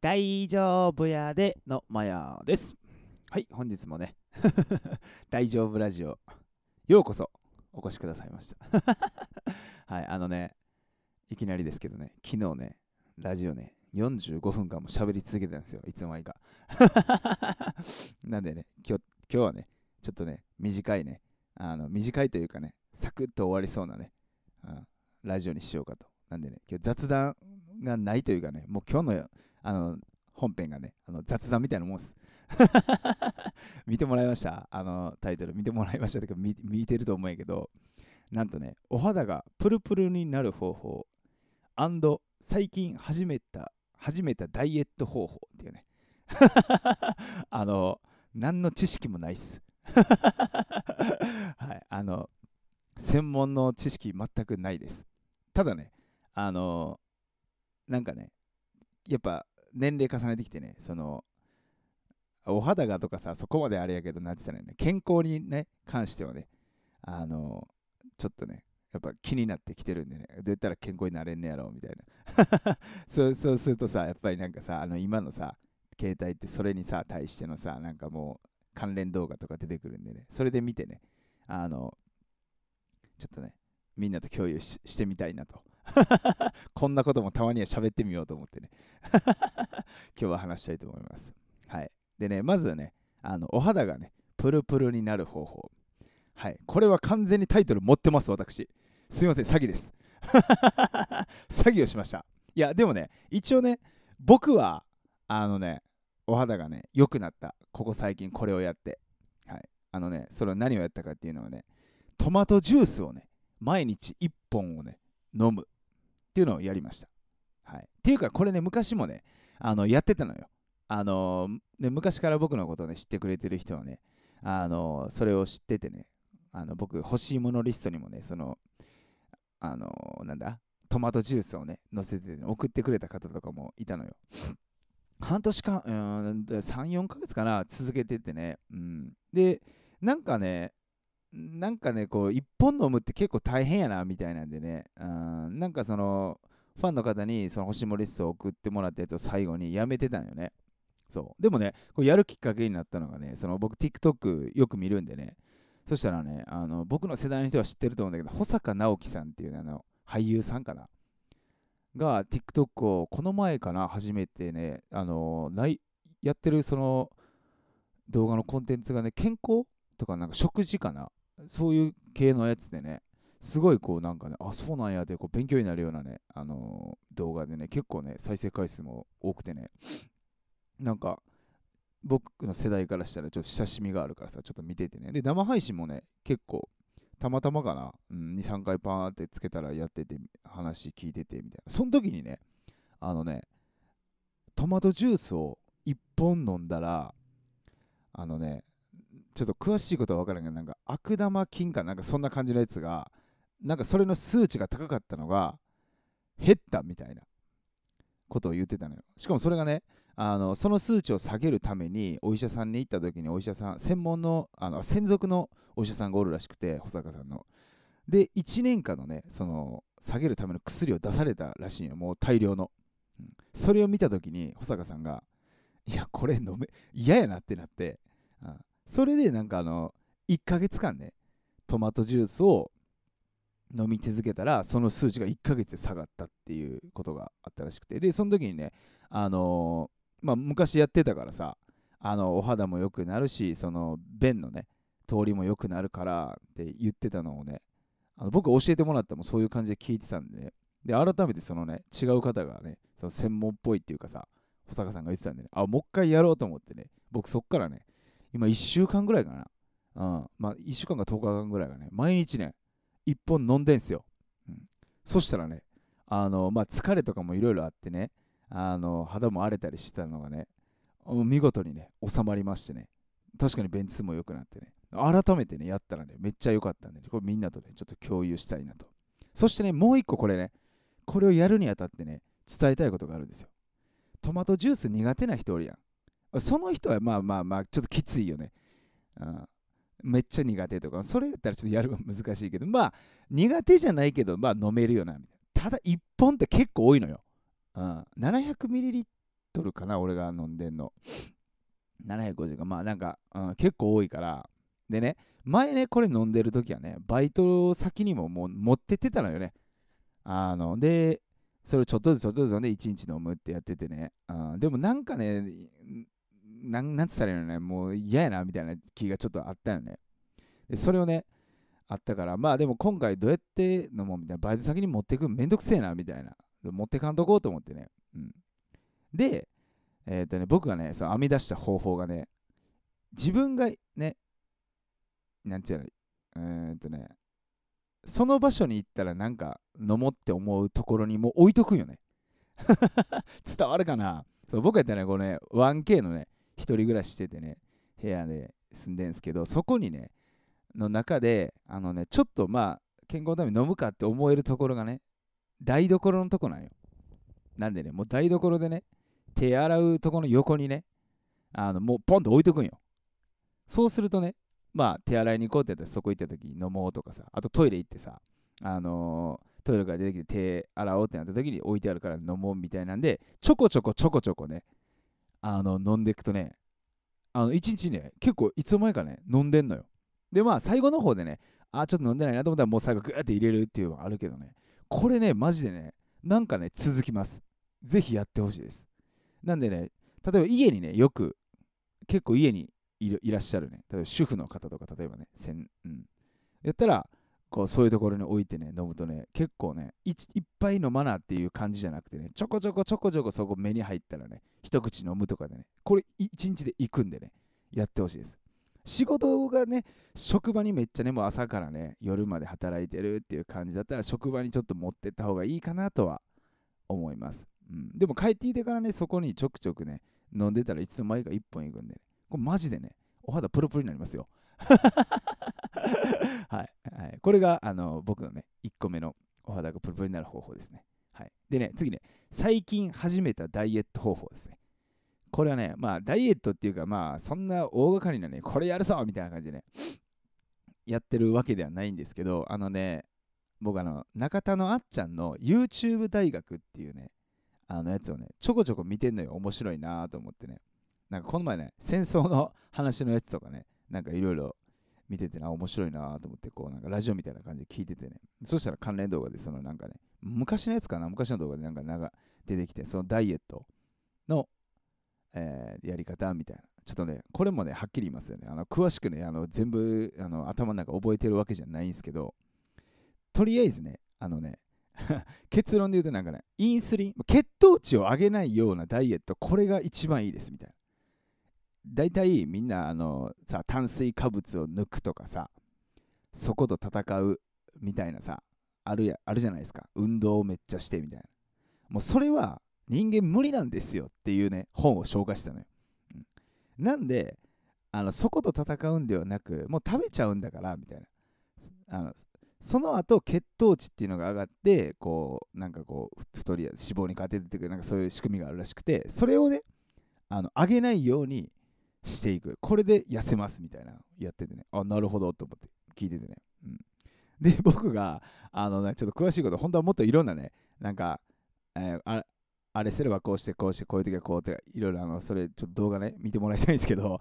大丈夫やでのマヤです。はい、本日もね、大丈夫ラジオ、ようこそお越しくださいました。はい、あのね、いきなりですけどね、昨日ね、ラジオね、45分間も喋り続けてたんですよ、いつの間にか。なんでね、今日今日はね、ちょっとね、短いね、あの短いというかね、サクッと終わりそうなね、うん、ラジオにしようかと。なんでね、今日雑談がないというかね、もう今日のあの本編がね、あの雑談みたいなもんです。見てもらいました？あのタイトル見てもらいましたとか見見てると思うんやけど、なんとね、お肌がプルプルになる方法最近始めた始めたダイエット方法っていうね。あの、何の知識もないっす。はい、あの、専門の知識全くないです。ただね、あの、なんかね、やっぱ年齢重ねてきてね、その、お肌がとかさ、そこまであれやけど、なんて言ったらいいの健康にね、関してはね、あの、ちょっとね、やっぱ気になってきてるんでね、どうやったら健康になれんねやろみたいな。そうそうするとさ、やっぱりなんかさ、あの今のさ、携帯ってそれにさ、対してのさ、なんかもう関連動画とか出てくるんでね、それで見てね、あの、ちょっとね、みんなと共有してみたいなと。こんなこともたまには喋ってみようと思ってね。今日は話したいと思います。はい。でね、まずはね、あのお肌がね、プルプルになる方法。はい。これは完全にタイトル持ってます、私。すいません、詐欺です。詐欺をしました。いや、でもね、一応ね、僕は、あのね、お肌がね、良くなった。ここ最近これをやって。はい。あのね、それは何をやったかっていうのはね、トマトジュースをね、毎日1本をね、飲むっていうのをやりました。はい。っていうか、これね、昔もね、あのやってたのよ。あのね、昔から僕のことをね、知ってくれてる人はね、あのそれを知っててね、あの僕、欲しいものリストにもね、その、あのなんだ、トマトジュースをね、載せて、ね、送ってくれた方とかもいたのよ。半年間、うん、3、4ヶ月かな、続けててね。うん、で、なんかね、なんかね、こう、1本飲むって結構大変やな、みたいなんでね、うん、なんかその、ファンの方にその星森リストを送ってもらったやつを最後にやめてたんよね。そう。でもね、こうやるきっかけになったのがね、その僕 TikTok よく見るんでね、そしたらね、あの僕の世代の人は知ってると思うんだけど、保坂直樹さんっていう、ね、あの俳優さんかなが TikTok をこの前かな、初めてね、あのないやってるその動画のコンテンツがね、健康とかなんか食事かな、そういう系のやつでね、すごいこうなんかね、あ、そうなんやでこう勉強になるようなね、あのー動画でね、結構ね、再生回数も多くてね、なんか僕の世代からしたらちょっと親しみがあるからさ、ちょっと見ててね。で、生配信もね、結構、たまたまかな、うん、2、3回パーってつけたらやってて、話聞いててみたいな。その時にね、あのね、トマトジュースを1本飲んだら、あのね、ちょっと詳しいことは分からんけど、なんか悪玉菌かなんかそんな感じのやつが、なんかそれの数値が高かったのが、減ったみたいなことを言ってたのよ。しかもそれがね、あのその数値を下げるためにお医者さんに行った時にお医者さん専門のあの専属のお医者さんがおるらしくて保坂さんの。で1年間のねその下げるための薬を出されたらしいよ。もう大量の、うん、それを見た時に保坂さんがいやこれ飲め嫌やなってなって、うん、それでなんかあの1ヶ月間ねトマトジュースを飲み続けたらその数値が1ヶ月で下がったっていうことがあったらしくて。でその時にねあのーまあ、昔やってたからさあのお肌も良くなるしその便のね通りも良くなるからって言ってたのをねあの僕教えてもらったもそういう感じで聞いてたんで、ね、で改めてそのね違う方がねその専門っぽいっていうかさ保坂さんが言ってたんでねあもう一回やろうと思ってね僕そっからね今1週間ぐらいかな。うん。まあ1週間か10日間ぐらいがね。毎日ね1本飲んでんすよ、うん、そしたらねあのまあ疲れとかもいろいろあってねあの肌も荒れたりしてたのがね見事にね収まりましてね。確かに便通も良くなってね。改めてねやったらねめっちゃ良かったんでこれみんなとねちょっと共有したいなと。そしてねもう一個これねこれをやるにあたってね伝えたいことがあるんですよ。トマトジュース苦手な人おるやん。その人はまあまあまあちょっときついよね、うん、めっちゃ苦手とか。それやったらちょっとやるの難しいけど。まあ苦手じゃないけどまあ飲めるよなみたいな。ただ1本って結構多いのよ。うん、700ml かな、俺が飲んでんの。750か、まあなんか、うん、結構多いから。でね、前ね、これ飲んでる時はね、バイト先にももう持ってってたのよね。あの、で、それをちょっとずつちょっとずつ飲んで1日飲むってやっててね。うん、でもなんかね、なん、なんつったらいいのね、もう嫌やなみたいな気がちょっとあったよね。で、それをね、あったから、まあでも今回どうやって飲もうみたいな、バイト先に持ってくんめんどくせえなみたいな。持ってかんとこうと思ってね。うん。で、えっ、ー、とね、僕がね、その編み出した方法がね、自分がね、なんていうの、えっ、とね、その場所に行ったらなんか飲もうって思うところにもう置いとくよね。伝わるかな？そう僕やったらね、このね、1K のね、一人暮らししててね、部屋で住んでんすけど、そこにね、の中で、あのね、ちょっとまあ、健康のために飲むかって思えるところがね、台所のとこなんよ。なんでね、もう台所でね、手洗うとこの横にね、あのもうポンと置いとくんよ。そうするとね、まあ手洗いに行こうってやったらそこ行った時に飲もうとかさ、あとトイレ行ってさ、あのー、トイレから出てきて手洗おうってなった時に置いてあるから飲もうみたいなんで、ちょこちょこちょこちょこね、あの飲んでいくとね、あの1日ね、結構いつの間にかね、飲んでんのよ。で、まあ最後の方でね、あ、ちょっと飲んでないなと思ったらもう最後グーって入れるっていうのがあるけどね、これね、マジでね、なんかね、続きます。ぜひやってほしいです。なんでね、例えば家にね、よく、結構家にいらっしゃるね、例えば主婦の方とか、例えばね、せんうん、やったら、こうそういうところに置いてね、飲むとね、結構ねい、いっぱい飲まなっていう感じじゃなくてね、ちょこちょこちょこちょこそこ目に入ったらね、一口飲むとかでね、これ一日で行くんでね、やってほしいです。仕事がね、職場にめっちゃね、もう朝からね、夜まで働いてるっていう感じだったら、職場にちょっと持ってった方がいいかなとは思います。うん、でも帰ってきてからね、そこにちょくちょくね、飲んでたらいつの間にか1本いくんで、ね、これマジでね、お肌プルプルになりますよ。はい、はい。これがあの僕のね、1個目のお肌がプルプルになる方法ですね。はい。でね、次ね、最近始めたダイエット方法ですね。これはね、まあ、ダイエットっていうか、まあ、そんな大掛かりなね、これやるぞみたいな感じでね、やってるわけではないんですけど、あのね、僕あの、中田のあっちゃんの YouTube 大学っていうね、あのやつをね、ちょこちょこ見てんのよ。面白いなと思ってね。なんかこの前ね、戦争の話のやつとかね、なんかいろいろ見ててな、面白いなと思って、こうなんかラジオみたいな感じで聞いててね。そしたら関連動画で、そのなんかね、昔のやつかな、昔の動画でなんかなんか出てきて、そのダイエットの、えー、やり方みたいな。ちょっとね、これもね、はっきり言いますよね。あの詳しくね、あの全部あの頭の中覚えてるわけじゃないんですけど、とりあえずね、あのね、結論で言うとなんかね、インスリン、血糖値を上げないようなダイエット、これが一番いいですみたいな。大体みんなあのさ、炭水化物を抜くとかさ、そこと戦うみたいなさ、あるやあるじゃないですか。運動をめっちゃしてみたいな。もうそれは人間無理なんですよっていうね、本を紹介したのよ。うん、なんで、あのそこと戦うんではなく、もう食べちゃうんだからみたいな。あのその後血糖値っていうのが上がってこうなんかこう太りや脂肪に変わって出てくるなんかそういう仕組みがあるらしくてそれをねあの上げないようにしていく。これで痩せますみたいな。やっててね。あなるほどと思って。聞いててね、うん、で 僕があのねちょっと詳しいこと本当はもっといろんなねなんか、えー、ああれすればこうしてこうしてこういう時はこうっていろいろあのそれちょっと動画ね見てもらいたいんですけど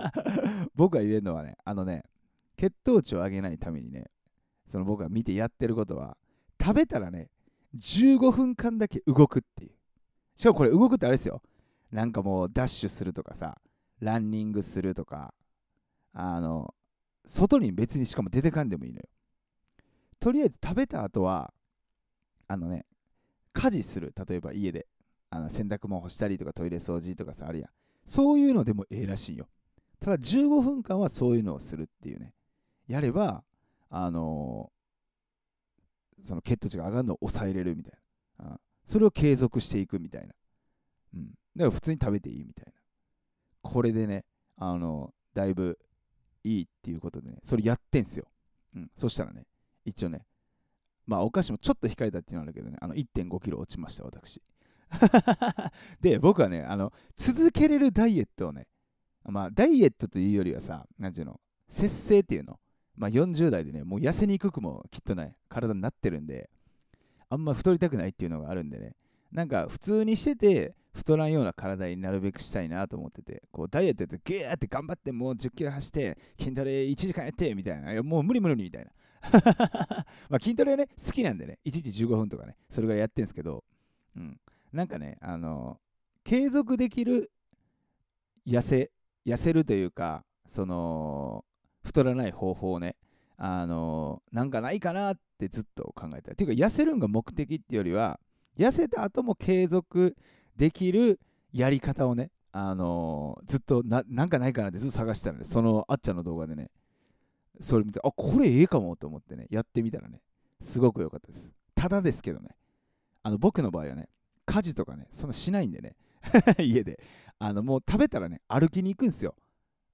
僕が言えるのはねあのね血糖値を上げないためにねその僕が見てやってることは、食べたらね、15分間だけ動くっていう。しかもこれ動くってあれですよ。なんかもうダッシュするとかさ、ランニングするとか、あの、外に別にしかも出てかんでもいいのよ。とりあえず食べた後は、あのね、家事する。例えば家で。あの洗濯物干したりとかトイレ掃除とかさ、あるやん。そういうのでもええらしいよ。ただ15分間はそういうのをするっていうね。やれば、あのー、その血糖値が上がるのを抑えれるみたいな、うん、それを継続していくみたいな、うん、だから普通に食べていいみたいなこれでね、あの、だいぶいいっていうことでねそれやってんすよ、うん、そしたらね一応ねまあお菓子もちょっと控えたっていうのあるけどねあの1 5キロ落ちました私。で僕はねあの続けれるダイエットをねまあダイエットというよりはさ何ていうの節制っていうの。まあ、40代でね、もう痩せにくくもきっとね、体になってるんで、あんま太りたくないっていうのがあるんでね、なんか普通にしてて、太らんような体になるべくしたいなと思ってて、こうダイエットやってゲーって頑張ってもう10キロ走って、筋トレ1時間やってみたいな。いもう無理無理みたいな。まあ筋トレはね、好きなんでね、1日15分とかね、それぐらいやってんすけど、うん。なんかね、あの継続できる痩せ、痩せるというか、その、太らない方法をね、あのなんかないかなってずっと考えた。っていうか、痩せるんが目的っていうよりは、痩せた後も継続できるやり方をね、あのずっとななんかないかなってずっと探してたので、そのあっちゃんの動画でね、それ見て、あ、これええかもと思ってね、やってみたらね、すごく良かったです。ただですけどね、あの僕の場合はね、家事とかね、そんなしないんでね、家で。あのもう食べたらね、歩きに行くんですよ。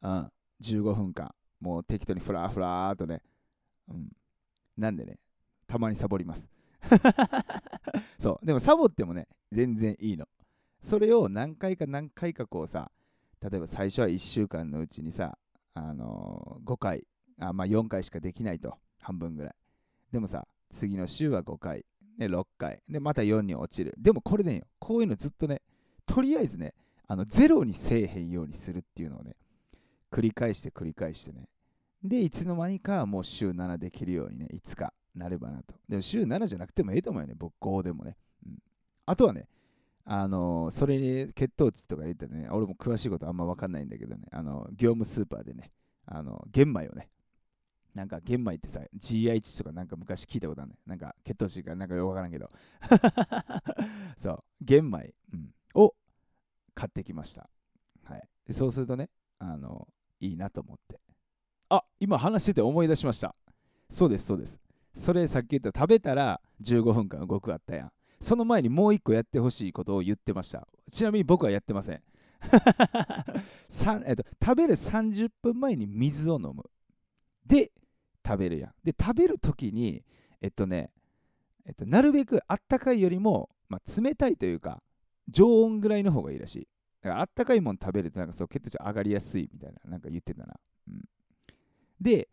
うん、15分間。もう適当にふらふらーとね。うん。なんでね、たまにサボります。そう。でもサボってもね、全然いいの。それを何回か何回かこうさ、例えば最初は1週間のうちにさ、あのー、5回、あまあ4回しかできないと、半分ぐらい。でもさ、次の週は5回、ね、6回、で、また4に落ちる。でもこれで、ね、こういうのずっとね、とりあえずね、あのゼロにせえへんようにするっていうのをね、繰り返して繰り返してね。で、いつの間にかもう週7できるようにね、いつかなればなと。でも週7じゃなくてもええと思うよね、僕5でもね。うん、あとはね、あの、それに血糖値とか言ってね、俺も詳しいことあんま分かんないんだけどね、あの業務スーパーでね、あの玄米をね、なんか玄米ってさ、GI 値とかなんか昔聞いたことあるね。なんか血糖値がなんかよくわからんけど。そう、玄米、うん、を買ってきました。はい。でそうするとね、あの、いいなと思って。あ、今話してて思い出しました。そうです、そうです。それさっき言った食べたら15分間動くあったやん。その前にもう一個やってほしいことを言ってました。ちなみに僕はやってません。食べる30分前に水を飲む。で、食べるやん。で、食べるときに、えっとね、えっと、なるべくあったかいよりも、まあ、冷たいというか、常温ぐらいの方がいいらしい。だからあったかいもん食べるとなんかそう血糖値上がりやすいみたいななんか言ってたな。うん、で、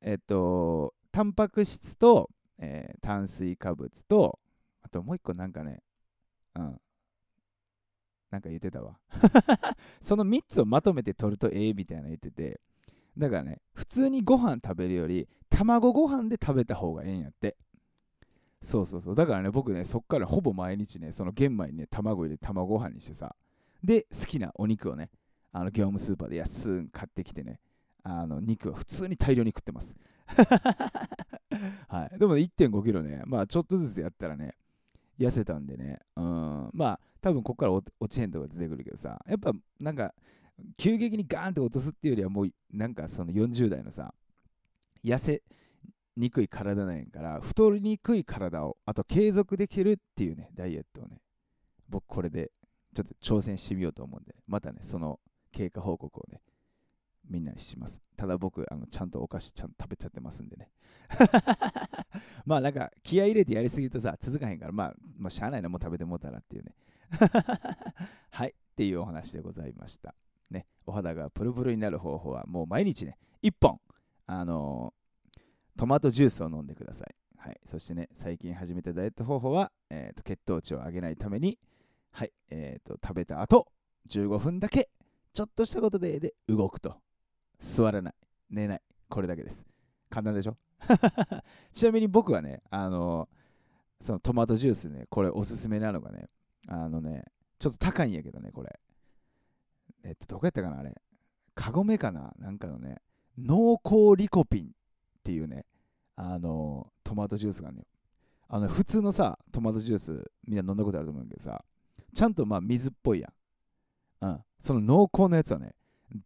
えっと、タンパク質と、えー、炭水化物と、あともう一個なんかね、うん。なんか言ってたわ。その3つをまとめて取るとええみたいな言ってて、だからね、普通にご飯食べるより、卵ご飯で食べた方がええんやって。そうそうそう。だからね、僕ね、そっからほぼ毎日ね、その玄米にね、卵入れて卵ご飯にしてさ、で、好きなお肉をね、あの業務スーパーで安く買ってきてね、あの肉は普通に大量に食ってます。はい。でも、ね、1.5キロね、まあちょっとずつやったらね、痩せたんでね、うん、まあ多分ここから落ちへんとか出てくるけどさ、やっぱなんか、急激にガーンって落とすっていうよりはもうなんかその40代のさ痩せにくい体なんやから太りにくい体をあと継続できるっていうねダイエットをね僕これでちょっと挑戦してみようと思うんでまたねその経過報告をねみんなにしますただ僕あのちゃんとお菓子ちゃんと食べちゃってますんでね まあなんか気合入れてやりすぎるとさ続かへんからまあ、まあ、しゃあないなもう食べてもうたらっていうね はいっていうお話でございましたね、お肌がプルプルになる方法はもう毎日ね、1本、あのー、トマトジュースを飲んでください。はい、そしてね、最近始めたダイエット方法は、えーと、血糖値を上げないために、はい、えーと、食べた後、15分だけ、ちょっとしたことでで動くと。座らない、寝ない、これだけです。簡単でしょ？ちなみに僕はね、あの、そのトマトジュースね、これおすすめなのがね、あのね、ちょっと高いんやけどね、これ。えっと、どこやったかなあれ。カゴメかな？なんかのね、濃厚リコピンっていうね、あの、トマトジュースがね、あの、普通のさ、トマトジュース、みんな飲んだことあると思うけどさ、ちゃんとまあ水っぽいやん。うん。その濃厚なやつはね、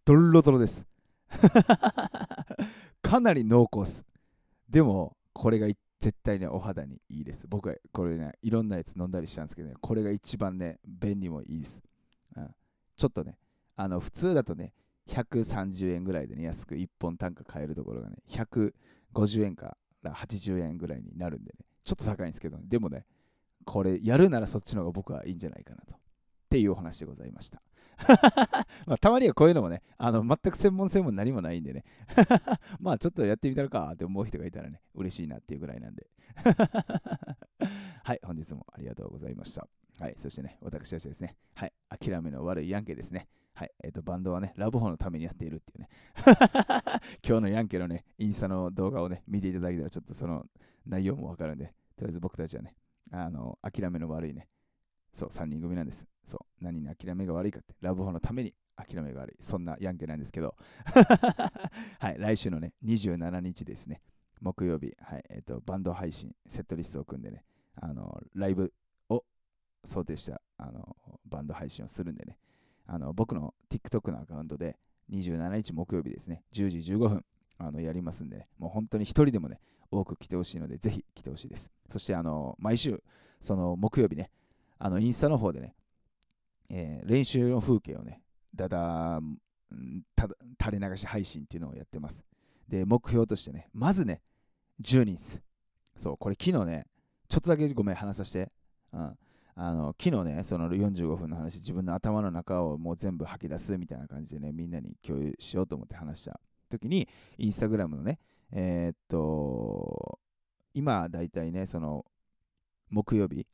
ドロドロです。かなり濃厚っす。でも、これが絶対ね、お肌にいいです。僕はこれね、いろんなやつ飲んだりしたんですけどね、これが一番ね、便利もいいです。うん。ちょっとね、あの普通だとね、130円ぐらいでね、安く1本単価買えるところがね、150円から80円ぐらいになるんでね、ちょっと高いんですけど、ね、でもね、これやるならそっちの方が僕はいいんじゃないかなと。っていうお話でございました。まあ、たまにはこういうのもね、あの全く専門性も何もないんでね、まあちょっとやってみたらかって思う人がいたらね、嬉しいなっていうぐらいなんで。はい、本日もありがとうございました。はい、そしてね、私たちですね、はい、諦めの悪いヤンケですね。はい、えっ、ー、と、バンドはね、ラブホのためにやっているっていうね。今日のヤンケのね、インスタの動画をね、見ていただけたら、ちょっとその内容もわかるんで、とりあえず僕たちはね、あの、諦めの悪いね、そう、3人組なんです。そう、何に諦めが悪いかって、ラブホのために諦めが悪い。そんなヤンケなんですけど、はい、来週のね、27日ですね、木曜日、はい、えっ、ー、と、バンド配信、セットリストを組んでね、あの、ライブを想定したあのバンド配信をするんでね、あの僕の TikTok のアカウントで27日木曜日ですね、10時15分あのやりますんで、ね、もう本当に一人でもね、多く来てほしいので、ぜひ来てほしいです。そしてあの毎週、その木曜日ね、あのインスタの方でね、えー、練習の風景をね、だだ垂れ流し配信っていうのをやってます。で、目標としてね、まずね、10人っす。そう、これ昨日ね、ちょっとだけごめん、話させて。うん。あの昨日ね、その45分の話、自分の頭の中をもう全部吐き出すみたいな感じでね、みんなに共有しようと思って話した時に、インスタグラムのね、えー、っと、今だいたいね、その木曜日、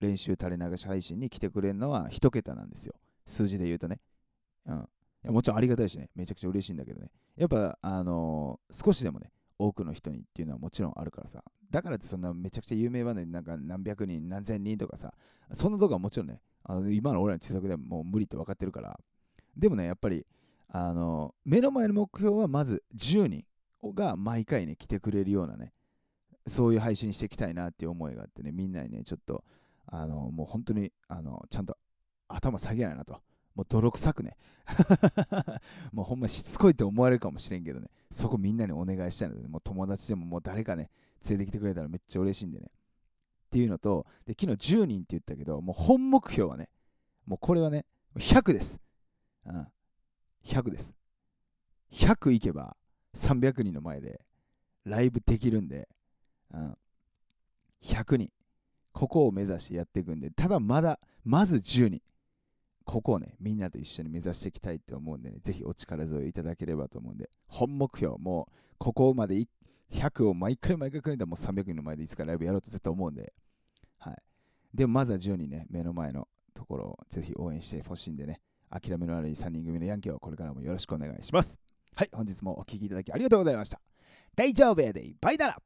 練習垂れ流し配信に来てくれるのは1桁なんですよ。数字で言うとね。うん。いやもちろんありがたいしね、めちゃくちゃ嬉しいんだけどね。やっぱ、あのー、少しでもね、多くの人にっていうのはもちろんあるからさ。だからってそんなめちゃくちゃ有名バンドになんか何百人、何千人とかさ、そんなとこはもちろんね、あの今の俺らの知作でももう無理って分かってるから。でもね、やっぱり、あの、目の前の目標はまず10人が毎回ね、来てくれるようなね、そういう配信していきたいなっていう思いがあってね、みんなにね、ちょっと、あの、もう本当に、あの、ちゃんと頭下げないなと。もう泥臭くね もうほんましつこいって思われるかもしれんけどね、そこみんなにお願いしたいので、もう友達でももう誰かね、連れてきてくれたらめっちゃ嬉しいんでね。っていうのと、で昨日10人って言ったけど、もう本目標はね、もうこれはね、100です。うん。100です。100いけば300人の前でライブできるんで、うん。100人。ここを目指してやっていくんで、ただまだ、まず10人。ここをね、みんなと一緒に目指していきたいと思うんでね、ぜひお力添えいただければと思うんで、本目標、もう、ここまで100を毎回毎回くれたらもう300人の前でいつかライブやろうと絶対思うんで、はい。でもまずは10人ね、目の前のところをぜひ応援してほしいんでね、諦めの悪い3人組のヤンキーをこれからもよろしくお願いします。はい、本日もお聴きいただきありがとうございました。大丈夫やで、バイだら